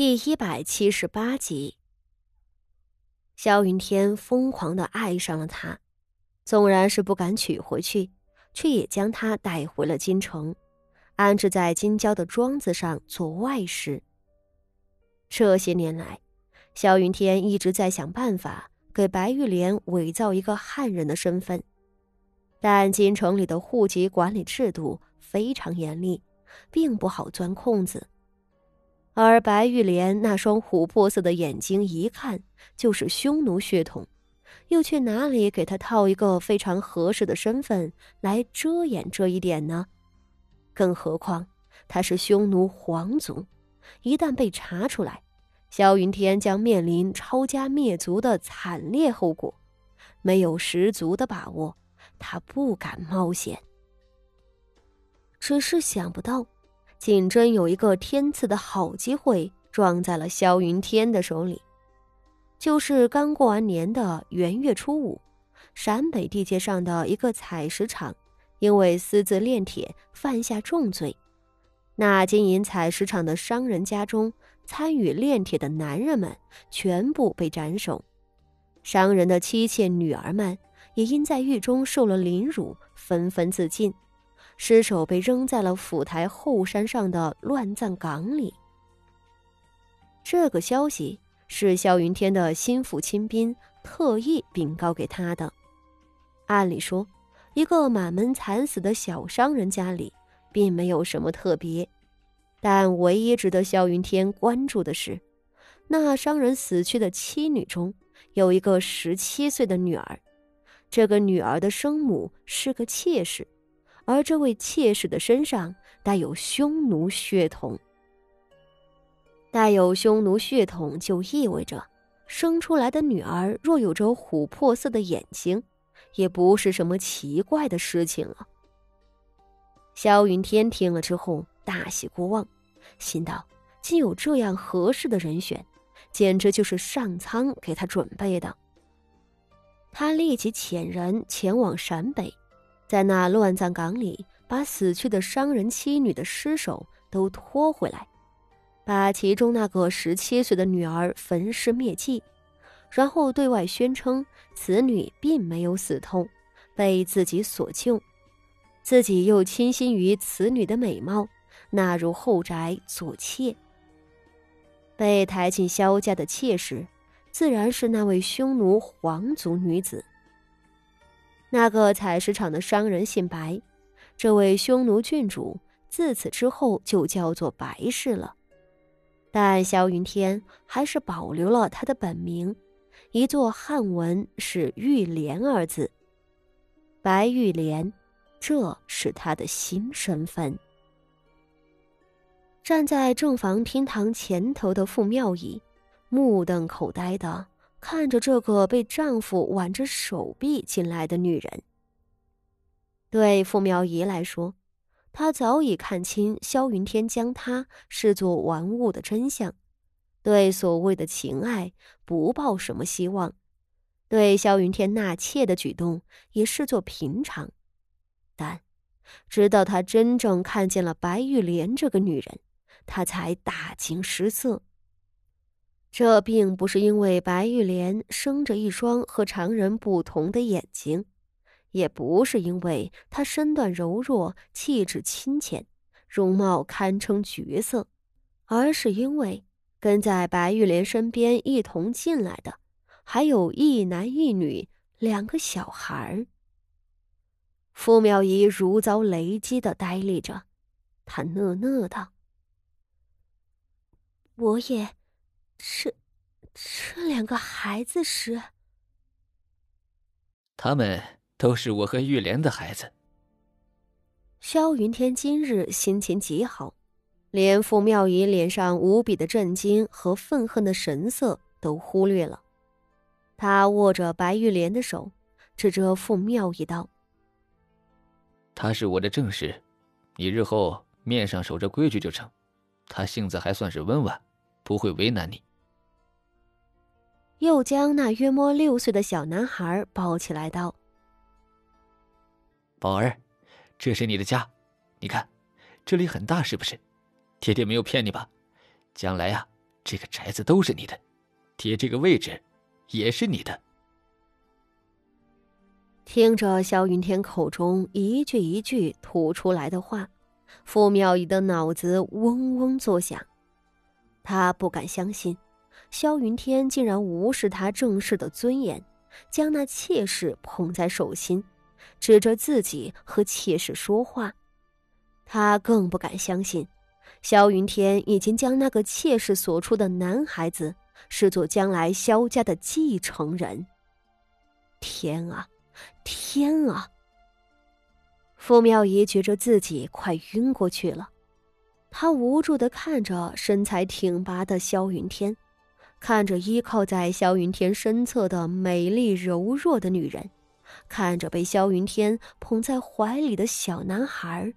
第一百七十八集，萧云天疯狂的爱上了她，纵然是不敢娶回去，却也将她带回了京城，安置在京郊的庄子上做外室。这些年来，萧云天一直在想办法给白玉莲伪造一个汉人的身份，但京城里的户籍管理制度非常严厉，并不好钻空子。而白玉莲那双琥珀色的眼睛，一看就是匈奴血统，又去哪里给他套一个非常合适的身份来遮掩这一点呢？更何况他是匈奴皇族，一旦被查出来，萧云天将面临抄家灭族的惨烈后果。没有十足的把握，他不敢冒险。只是想不到。竟真有一个天赐的好机会撞在了萧云天的手里，就是刚过完年的元月初五，陕北地界上的一个采石场，因为私自炼铁犯下重罪，那经营采石场的商人家中参与炼铁的男人们全部被斩首，商人的妻妾女儿们也因在狱中受了凌辱，纷纷自尽。尸首被扔在了府台后山上的乱葬岗里。这个消息是萧云天的心腹亲兵特意禀告给他的。按理说，一个满门惨死的小商人家里并没有什么特别，但唯一值得萧云天关注的是，那商人死去的妻女中有一个十七岁的女儿，这个女儿的生母是个妾室。而这位妾室的身上带有匈奴血统，带有匈奴血统就意味着生出来的女儿若有着琥珀色的眼睛，也不是什么奇怪的事情了。萧云天听了之后大喜过望，心道：竟有这样合适的人选，简直就是上苍给他准备的。他立即遣人前往陕北。在那乱葬岗里，把死去的商人妻女的尸首都拖回来，把其中那个十七岁的女儿焚尸灭迹，然后对外宣称此女并没有死透，被自己所救，自己又倾心于此女的美貌，纳入后宅做妾。被抬进萧家的妾室，自然是那位匈奴皇族女子。那个采石场的商人姓白，这位匈奴郡主自此之后就叫做白氏了。但萧云天还是保留了他的本名，一座汉文是玉莲二字。白玉莲，这是他的新身份。站在正房厅堂前头的傅妙仪，目瞪口呆的。看着这个被丈夫挽着手臂进来的女人，对傅苗仪来说，她早已看清萧云天将她视作玩物的真相，对所谓的情爱不抱什么希望，对萧云天纳妾的举动也视作平常。但，直到他真正看见了白玉莲这个女人，他才大惊失色。这并不是因为白玉莲生着一双和常人不同的眼睛，也不是因为她身段柔弱、气质清浅、容貌堪称绝色，而是因为跟在白玉莲身边一同进来的，还有一男一女两个小孩儿。傅妙仪如遭雷击的呆立着，她讷讷道：“我也。”这，这两个孩子时？他们都是我和玉莲的孩子。萧云天今日心情极好，连傅妙仪脸上无比的震惊和愤恨的神色都忽略了。他握着白玉莲的手，指着傅妙仪道：“他是我的正室，你日后面上守着规矩就成。他性子还算是温婉，不会为难你。”又将那约摸六岁的小男孩抱起来道：“宝儿，这是你的家，你看，这里很大，是不是？爹爹没有骗你吧？将来呀，这个宅子都是你的，爹这个位置也是你的。听着萧云天口中一句一句吐出来的话，傅妙仪的脑子嗡嗡作响。他不敢相信，萧云天竟然无视他正式的尊严，将那妾室捧在手心，指着自己和妾室说话。他更不敢相信，萧云天已经将那个妾室所出的男孩子视作将来萧家的继承人。天啊！天啊！傅妙仪觉着自己快晕过去了，她无助的看着身材挺拔的萧云天，看着依靠在萧云天身侧的美丽柔弱的女人，看着被萧云天捧在怀里的小男孩。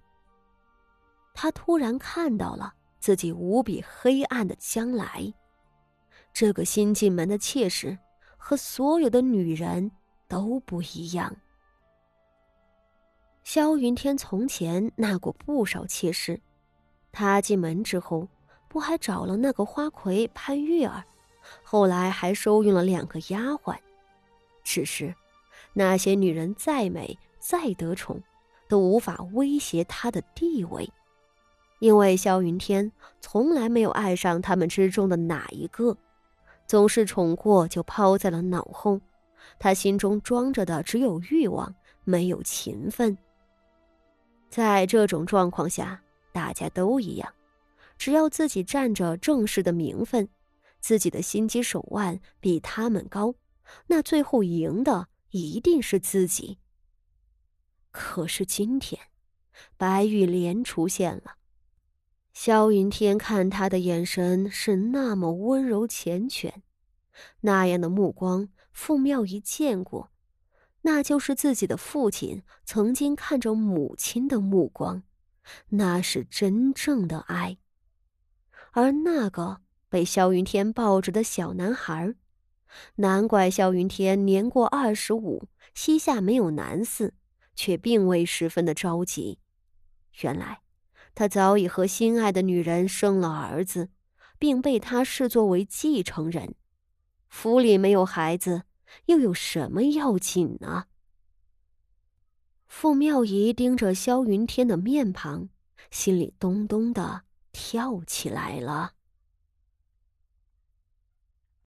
他突然看到了自己无比黑暗的将来，这个新进门的妾室和所有的女人。都不一样。萧云天从前纳过不少妾室，他进门之后，不还找了那个花魁潘玉儿，后来还收用了两个丫鬟。只是，那些女人再美再得宠，都无法威胁他的地位，因为萧云天从来没有爱上他们之中的哪一个，总是宠过就抛在了脑后。他心中装着的只有欲望，没有勤奋。在这种状况下，大家都一样，只要自己占着正式的名分，自己的心机手腕比他们高，那最后赢的一定是自己。可是今天，白玉莲出现了，萧云天看他的眼神是那么温柔缱绻，那样的目光。傅妙仪见过，那就是自己的父亲曾经看着母亲的目光，那是真正的爱。而那个被萧云天抱着的小男孩，难怪萧云天年过二十五，膝下没有男嗣，却并未十分的着急。原来，他早已和心爱的女人生了儿子，并被他视作为继承人。府里没有孩子，又有什么要紧呢？傅妙仪盯着萧云天的面庞，心里咚咚的跳起来了。